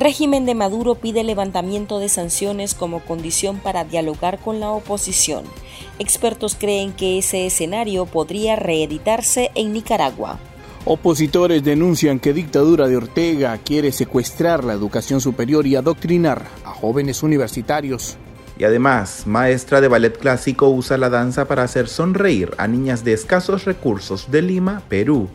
Régimen de Maduro pide levantamiento de sanciones como condición para dialogar con la oposición. Expertos creen que ese escenario podría reeditarse en Nicaragua. Opositores denuncian que dictadura de Ortega quiere secuestrar la educación superior y adoctrinar a jóvenes universitarios. Y además, maestra de ballet clásico usa la danza para hacer sonreír a niñas de escasos recursos de Lima, Perú.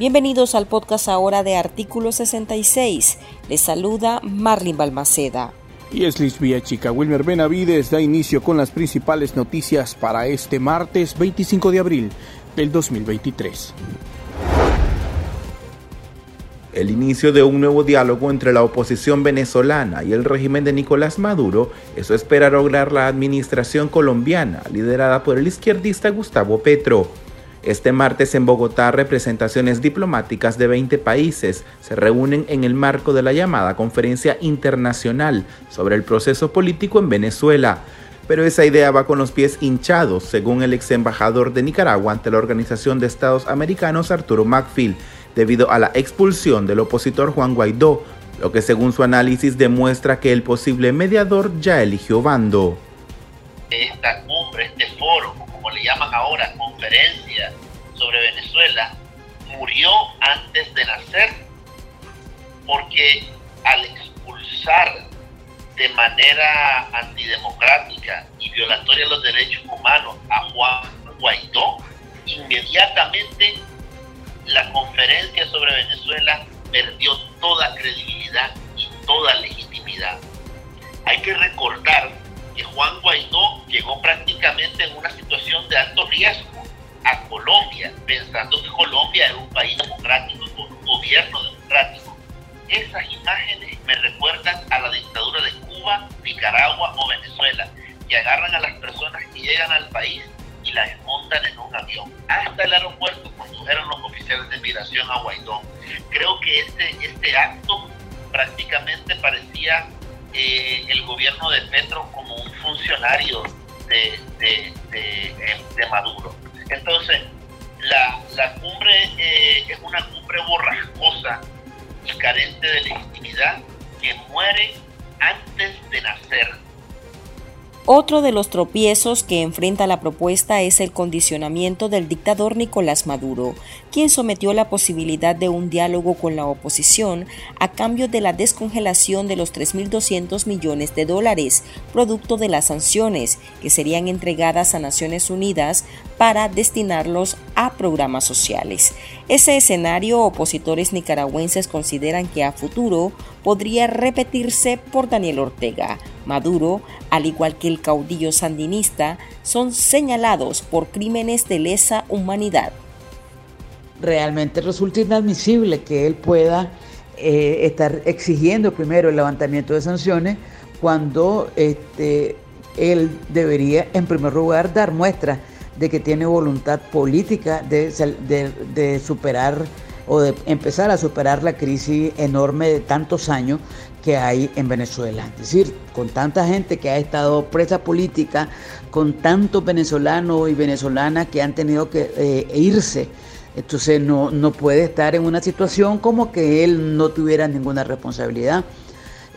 Bienvenidos al podcast ahora de Artículo 66. Les saluda Marlin Balmaceda. Y es Lisbia Chica. Wilmer Benavides da inicio con las principales noticias para este martes 25 de abril del 2023. El inicio de un nuevo diálogo entre la oposición venezolana y el régimen de Nicolás Maduro, eso espera lograr la administración colombiana, liderada por el izquierdista Gustavo Petro. Este martes en Bogotá, representaciones diplomáticas de 20 países se reúnen en el marco de la llamada Conferencia Internacional sobre el proceso político en Venezuela. Pero esa idea va con los pies hinchados, según el ex embajador de Nicaragua ante la Organización de Estados Americanos, Arturo Macfield, debido a la expulsión del opositor Juan Guaidó, lo que según su análisis demuestra que el posible mediador ya eligió bando. Esta cumbre, este foro, como le llaman ahora, conferencia sobre Venezuela, murió antes de nacer porque al expulsar de manera antidemocrática y violatoria de los derechos humanos a Juan Guaidó, inmediatamente la conferencia sobre Venezuela perdió toda credibilidad y toda legitimidad. Hay que recordar que Juan Guaidó llegó prácticamente en una situación de alto riesgo Colombia, pensando que Colombia era un país democrático, con un gobierno democrático. Esas imágenes me recuerdan a la dictadura de Cuba, Nicaragua o Venezuela, que agarran a las personas que llegan al país y las montan en un avión. Hasta el aeropuerto condujeron los oficiales de migración a Guaidó. Creo que este, este acto prácticamente parecía eh, el gobierno de Petro como un funcionario de, Maduro. Entonces, la, la cumbre eh, es una cumbre borrascosa y carente de legitimidad que muere antes de nacer. Otro de los tropiezos que enfrenta la propuesta es el condicionamiento del dictador Nicolás Maduro, quien sometió la posibilidad de un diálogo con la oposición a cambio de la descongelación de los 3.200 millones de dólares, producto de las sanciones que serían entregadas a Naciones Unidas para destinarlos a programas sociales. Ese escenario opositores nicaragüenses consideran que a futuro podría repetirse por Daniel Ortega. Maduro, al igual que el caudillo sandinista, son señalados por crímenes de lesa humanidad. Realmente resulta inadmisible que él pueda eh, estar exigiendo primero el levantamiento de sanciones cuando este, él debería en primer lugar dar muestra de que tiene voluntad política de, de, superar o de empezar a superar la crisis enorme de tantos años que hay en Venezuela. Es decir, con tanta gente que ha estado presa política, con tantos venezolanos y venezolanas que han tenido que eh, irse. Entonces no, no puede estar en una situación como que él no tuviera ninguna responsabilidad.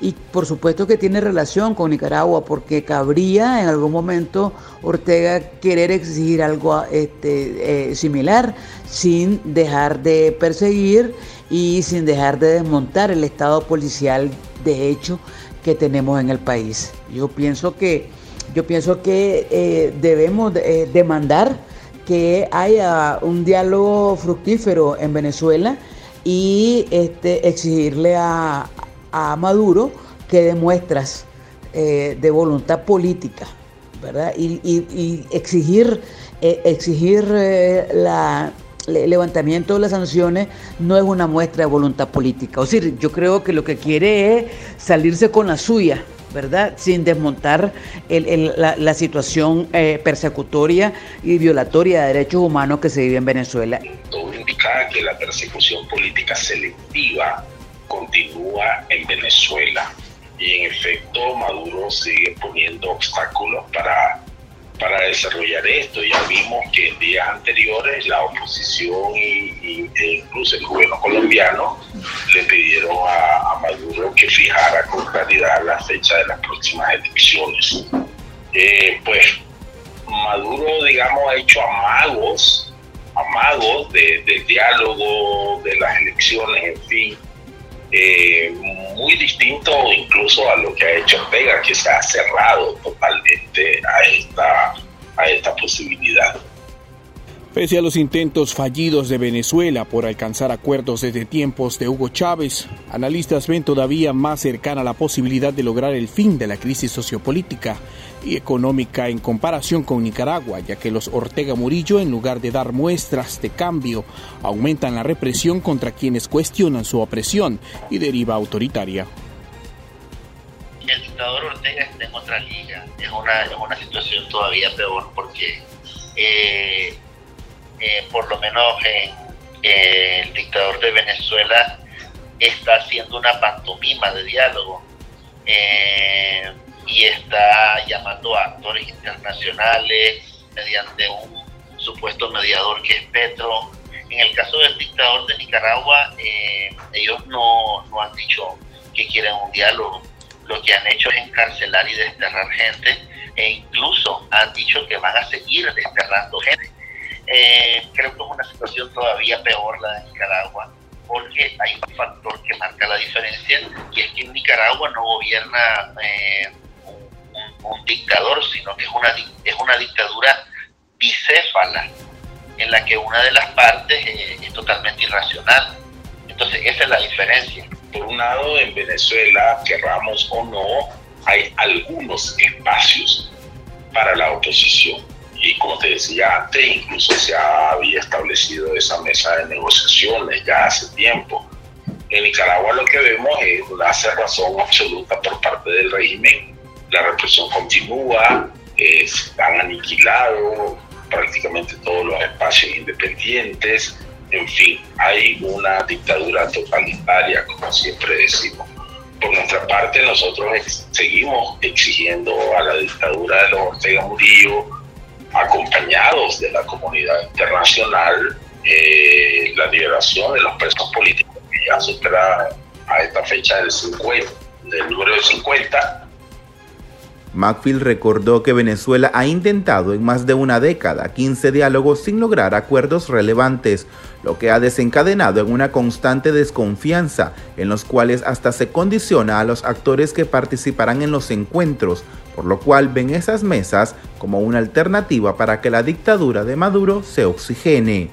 Y por supuesto que tiene relación con Nicaragua, porque cabría en algún momento Ortega querer exigir algo este, eh, similar sin dejar de perseguir y sin dejar de desmontar el estado policial de hecho que tenemos en el país. Yo pienso que, yo pienso que eh, debemos eh, demandar que haya un diálogo fructífero en Venezuela y este, exigirle a, a Maduro que demuestras eh, de voluntad política, ¿verdad? Y, exigir, eh, exigir eh, el levantamiento de las sanciones no es una muestra de voluntad política. O sea, yo creo que lo que quiere es salirse con la suya, ¿verdad? Sin desmontar la, la, situación persecutoria y violatoria de derechos humanos que se vive en Venezuela. Todo indica que la persecución política selectiva continúa en Venezuela y en efecto Maduro sigue poniendo obstáculos para para desarrollar esto. Ya vimos que en días anteriores la oposición y, e incluso el gobierno colombiano le pidieron a, Maduro que fijara con claridad la fecha de las próximas elecciones. Eh, pues Maduro, digamos, ha hecho amagos, amagos de, del diálogo, de las elecciones, en fin, eh, muy distinto incluso a lo que ha hecho Ortega, que se ha cerrado totalmente a esta, a esta posibilidad. Pese a los intentos fallidos de Venezuela por alcanzar acuerdos desde tiempos de Hugo Chávez, analistas ven todavía más cercana la posibilidad de lograr el fin de la crisis sociopolítica y económica en comparación con Nicaragua, ya que los Ortega Murillo, en lugar de dar muestras de cambio, aumentan la represión contra quienes cuestionan su opresión y deriva autoritaria. El dictador Ortega está en otra liga, es una, una situación todavía peor porque eh, eh, por lo menos el dictador de Venezuela está haciendo una pantomima de diálogo eh, y está llamando a actores internacionales mediante un supuesto mediador que es Petro. En el caso del dictador de Nicaragua, eh, ellos no, no han dicho que quieren un diálogo. Lo que han hecho es encarcelar y desterrar gente e incluso han dicho que van a seguir desterrando gente. Eh, creo que es una situación todavía peor la de Nicaragua, porque hay un factor que marca la diferencia, y es que en Nicaragua no gobierna eh, un, dictador, sino que es una, es una dictadura bicéfala, en la que una de las partes eh, es totalmente irracional. Entonces, esa es la diferencia. Por un lado, en Venezuela, querramos o no, hay algunos espacios para la oposición y como te decía antes, incluso se había establecido esa mesa de negociaciones ya hace tiempo. En Nicaragua lo que vemos es una cerrazón absoluta por parte del régimen. La represión continúa, han aniquilado prácticamente todos los espacios independientes. En fin, hay una dictadura totalitaria, como siempre decimos. Por nuestra parte, nosotros seguimos exigiendo a la dictadura de los Ortega Murillo acompañados de la comunidad internacional, eh, la liberación de los presos políticos que ya supera a esta fecha del 50, del número de 50. Macfield recordó que Venezuela ha intentado en más de una década 15 diálogos sin lograr acuerdos relevantes, lo que ha desencadenado en una constante desconfianza en los cuales hasta se condiciona a los actores que participarán en los encuentros, por lo cual ven esas mesas como una alternativa para que la dictadura de Maduro se oxigene.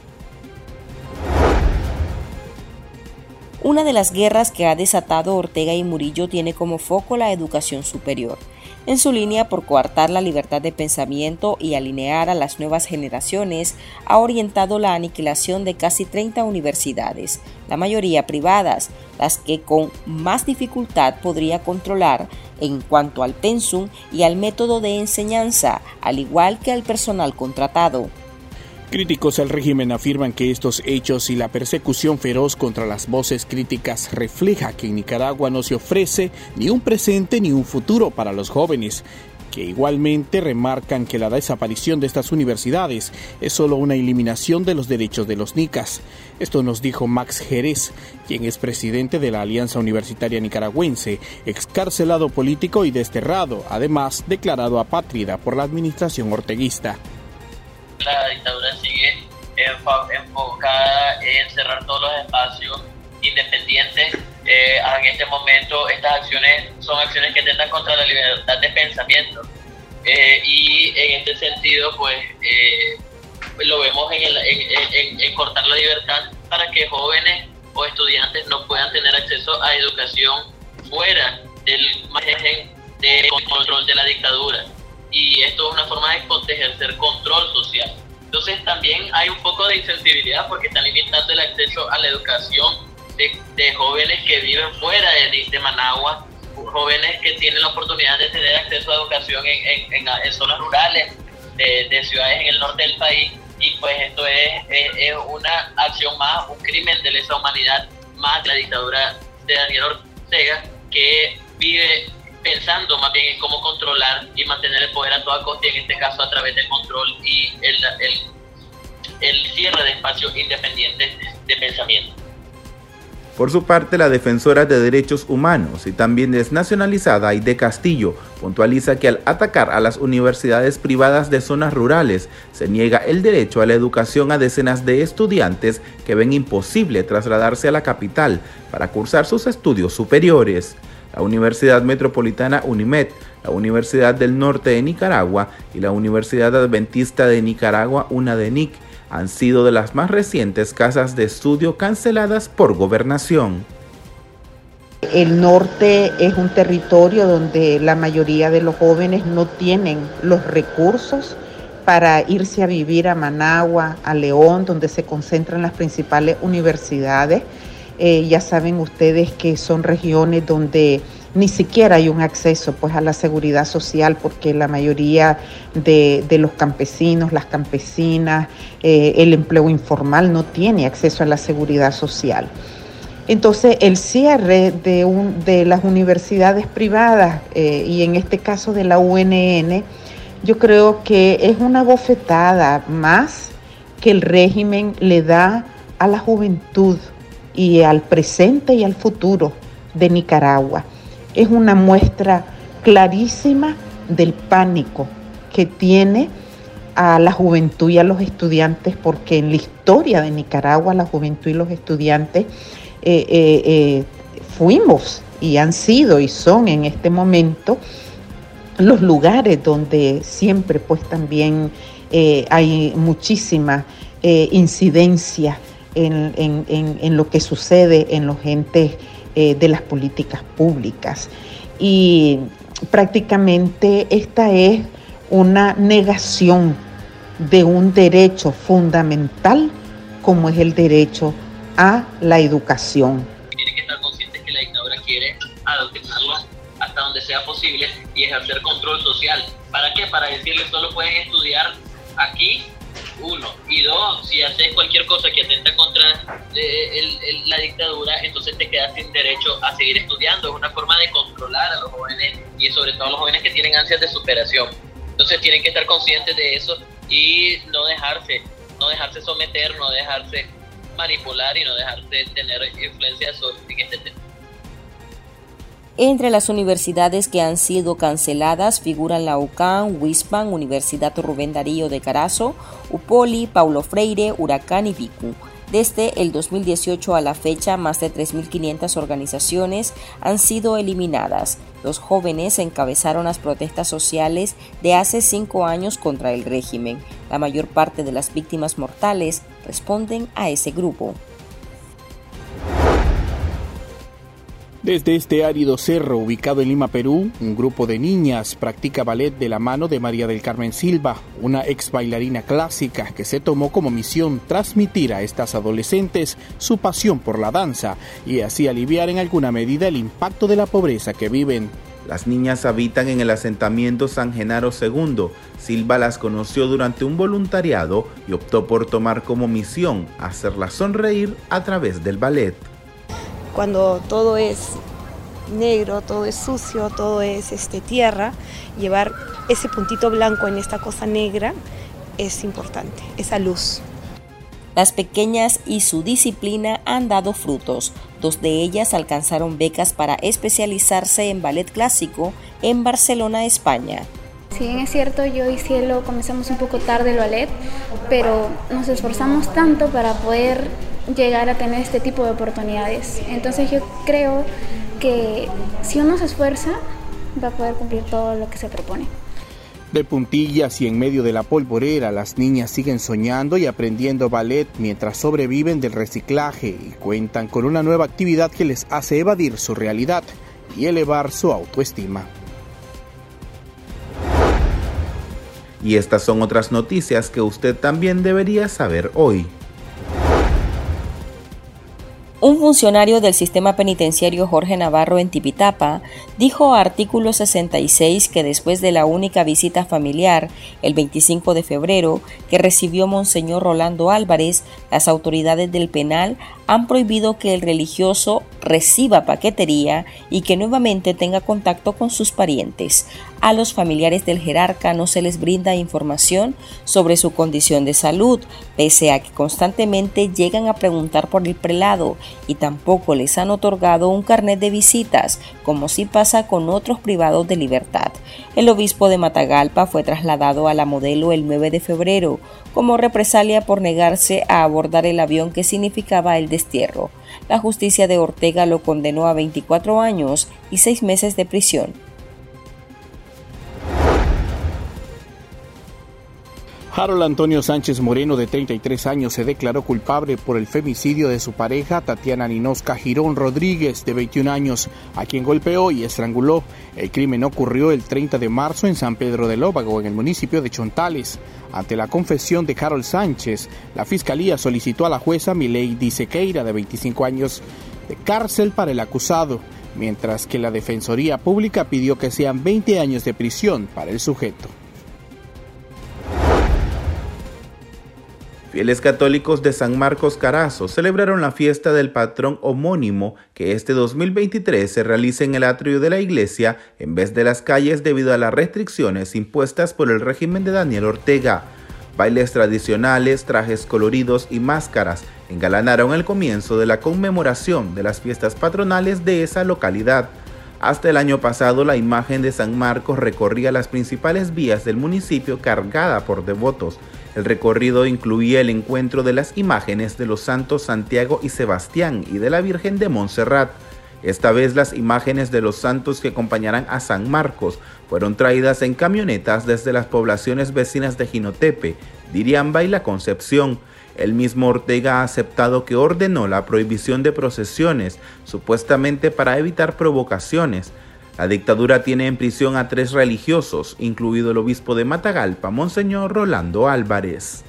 Una de las guerras que ha desatado Ortega y Murillo tiene como foco la educación superior en su línea por coartar la libertad de pensamiento y alinear a las nuevas generaciones, ha orientado la aniquilación de casi 30 universidades, la mayoría privadas, las que con más dificultad podría controlar en cuanto al pensum y al método de enseñanza, al igual que al personal contratado. Críticos al régimen afirman que estos hechos y la persecución feroz contra las voces críticas refleja que en Nicaragua no se ofrece ni un presente ni un futuro para los jóvenes, que igualmente remarcan que la desaparición de estas universidades es solo una eliminación de los derechos de los nicas. Esto nos dijo Max Jerez, quien es presidente de la Alianza Universitaria Nicaragüense, excarcelado político y desterrado, además declarado apátrida por la administración orteguista la dictadura enfocada en cerrar todos los espacios independientes. Eh, en este momento estas acciones son acciones que atentan contra la libertad de pensamiento. Eh, y en este sentido, pues eh, lo vemos en, en, en, cortar la libertad para que jóvenes o estudiantes no puedan tener acceso a educación fuera del margen de control de la dictadura y esto es una forma de ejercer control social. Entonces también hay un poco de insensibilidad porque están limitando el acceso a la educación de, jóvenes que viven fuera de, de, Managua, jóvenes que tienen la oportunidad de tener acceso a educación en, zonas rurales de, ciudades en el norte del país. Y pues esto es, es, una acción más, un crimen de lesa humanidad más de la dictadura de Daniel Ortega que vive pensando más bien en cómo controlar y mantener el poder a toda costa, y en este caso a través del control y el, el, cierre de espacios independientes de pensamiento. Por su parte, la defensora de derechos humanos y también desnacionalizada de Castillo puntualiza que al atacar a las universidades privadas de zonas rurales se niega el derecho a la educación a decenas de estudiantes que ven imposible trasladarse a la capital para cursar sus estudios superiores. La Universidad Metropolitana UNIMED, la Universidad del Norte de Nicaragua y la Universidad Adventista de Nicaragua UNADENIC han sido de las más recientes casas de estudio canceladas por gobernación. El norte es un territorio donde la mayoría de los jóvenes no tienen los recursos para irse a vivir a Managua, a León, donde se concentran las principales universidades. Eh, ya saben ustedes que son regiones donde ni siquiera hay un acceso pues a la seguridad social porque la mayoría de, los campesinos, las campesinas, eh, el empleo informal no tiene acceso a la seguridad social. Entonces, el cierre de, las universidades privadas eh, y en este caso de la UNN, yo creo que es una bofetada más que el régimen le da a la juventud y al presente y al futuro de Nicaragua. Es una muestra clarísima del pánico que tiene a la juventud y a los estudiantes, porque en la historia de Nicaragua la juventud y los estudiantes eh, eh, eh, fuimos y han sido y son en este momento los lugares donde siempre pues también hay muchísima incidencia en, en, lo que sucede en los entes eh, de las políticas públicas. Y prácticamente esta es una negación de un derecho fundamental como es el derecho a la educación. Tiene que estar consciente que la dictadura quiere adoctrinarlo hasta donde sea posible y ejercer control social. ¿Para qué? Para decirles solo pueden estudiar aquí uno. Y dos, si haces cualquier cosa que atenta contra eh, la dictadura, entonces te quedas sin derecho a seguir estudiando. Es una forma de controlar a los jóvenes y sobre todo a los jóvenes que tienen ansias de superación. Entonces tienen que estar conscientes de eso y no dejarse, no dejarse someter, no dejarse manipular y no dejarse tener influencia sobre este tema. Entre las universidades que han sido canceladas figuran la UCAN, WISPAN, Universidad Rubén Darío de Carazo, UPOLI, Paulo Freire, Huracán y VICU. Desde el 2018 a la fecha, más de 3.500 organizaciones han sido eliminadas. Los jóvenes encabezaron las protestas sociales de hace cinco años contra el régimen. La mayor parte de las víctimas mortales responden a ese grupo. Desde este árido cerro ubicado en Lima, Perú, un grupo de niñas practica ballet de la mano de María del Carmen Silva, una ex bailarina clásica que se tomó como misión transmitir a estas adolescentes su pasión por la danza y así aliviar en alguna medida el impacto de la pobreza que viven. Las niñas habitan en el asentamiento San Genaro II. Silva las conoció durante un voluntariado y optó por tomar como misión hacerlas sonreír a través del ballet cuando todo es negro, todo es sucio, todo es este, tierra, llevar ese puntito blanco en esta cosa negra es importante, esa luz. Las pequeñas y su disciplina han dado frutos. Dos de ellas alcanzaron becas para especializarse en ballet clásico en Barcelona, España. Si bien es cierto, yo y Cielo comenzamos un poco tarde el ballet, pero nos esforzamos tanto para poder llegar a tener este tipo de oportunidades. Entonces yo creo que si uno se esfuerza, va a poder cumplir todo lo que se propone. De puntillas y en medio de la polvorera, las niñas siguen soñando y aprendiendo ballet mientras sobreviven del reciclaje y cuentan con una nueva actividad que les hace evadir su realidad y elevar su autoestima. Y estas son otras noticias que usted también debería saber hoy. Un funcionario del sistema penitenciario Jorge Navarro en Tipitapa dijo a artículo 66 que después de la única visita familiar, el 25 de febrero, que recibió Monseñor Rolando Álvarez, las autoridades del penal han prohibido que el religioso reciba paquetería y que nuevamente tenga contacto con sus parientes. A los familiares del jerarca no se les brinda información sobre su condición de salud, pese a que constantemente llegan a preguntar por el prelado y tampoco les han otorgado un carnet de visitas, como si pasa con otros privados de libertad. El obispo de Matagalpa fue trasladado a la modelo el 9 de febrero como represalia por negarse a abordar el avión que significaba el destierro. La justicia de Ortega lo condenó a 24 años y 6 meses de prisión. Harold Antonio Sánchez Moreno, de 33 años, se declaró culpable por el femicidio de su pareja, Tatiana Ninosca Girón Rodríguez, de 21 años, a quien golpeó y estranguló. El crimen ocurrió el 30 de marzo en San Pedro de Lóbago, en el municipio de Chontales. Ante la confesión de Harold Sánchez, la fiscalía solicitó a la jueza Milady Sequeira, de 25 años, de cárcel para el acusado, mientras que la Defensoría Pública pidió que sean 20 años de prisión para el sujeto. Fieles católicos de San Marcos Carazo celebraron la fiesta del patrón homónimo que este 2023 se realiza en el atrio de la iglesia en vez de las calles debido a las restricciones impuestas por el régimen de Daniel Ortega. Bailes tradicionales, trajes coloridos y máscaras engalanaron el comienzo de la conmemoración de las fiestas patronales de esa localidad. Hasta el año pasado la imagen de San Marcos recorría las principales vías del municipio cargada por devotos el recorrido incluía el encuentro de las imágenes de los santos Santiago y Sebastián y de la Virgen de Montserrat. Esta vez las imágenes de los santos que acompañarán a San Marcos fueron traídas en camionetas desde las poblaciones vecinas de Jinotepe, Diriamba y La Concepción. El mismo Ortega ha aceptado que ordenó la prohibición de procesiones, supuestamente para evitar provocaciones. La dictadura tiene en prisión a tres religiosos, incluido el obispo de Matagalpa, Monseñor Rolando Álvarez.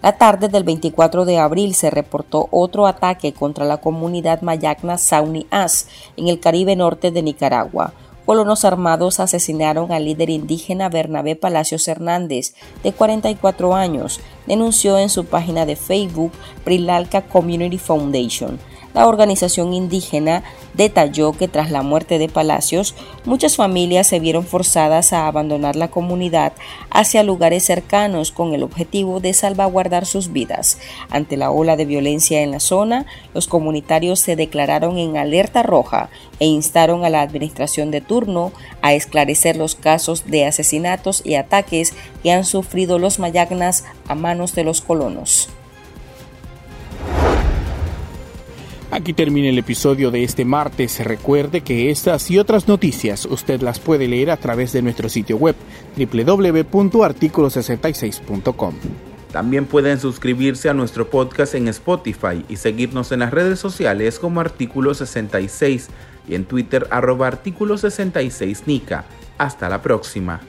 La tarde del 24 de abril se reportó otro ataque contra la comunidad mayagna Sauni As en el Caribe Norte de Nicaragua. Colonos armados asesinaron al líder indígena Bernabé Palacios Hernández, de 44 años, denunció en su página de Facebook Prilalca Community Foundation. La organización indígena detalló que tras la muerte de Palacios, muchas familias se vieron forzadas a abandonar la comunidad hacia lugares cercanos con el objetivo de salvaguardar sus vidas. Ante la ola de violencia en la zona, los comunitarios se declararon en alerta roja e instaron a la administración de turno a esclarecer los casos de asesinatos y ataques que han sufrido los mayagnas a manos de los colonos. Aquí termina el episodio de este martes. Recuerde que estas y otras noticias usted las puede leer a través de nuestro sitio web www.articulo66.com. También pueden suscribirse a nuestro podcast en Spotify y seguirnos en las redes sociales como Artículo 66 y en Twitter arroba Artículo 66 Nica. Hasta la próxima.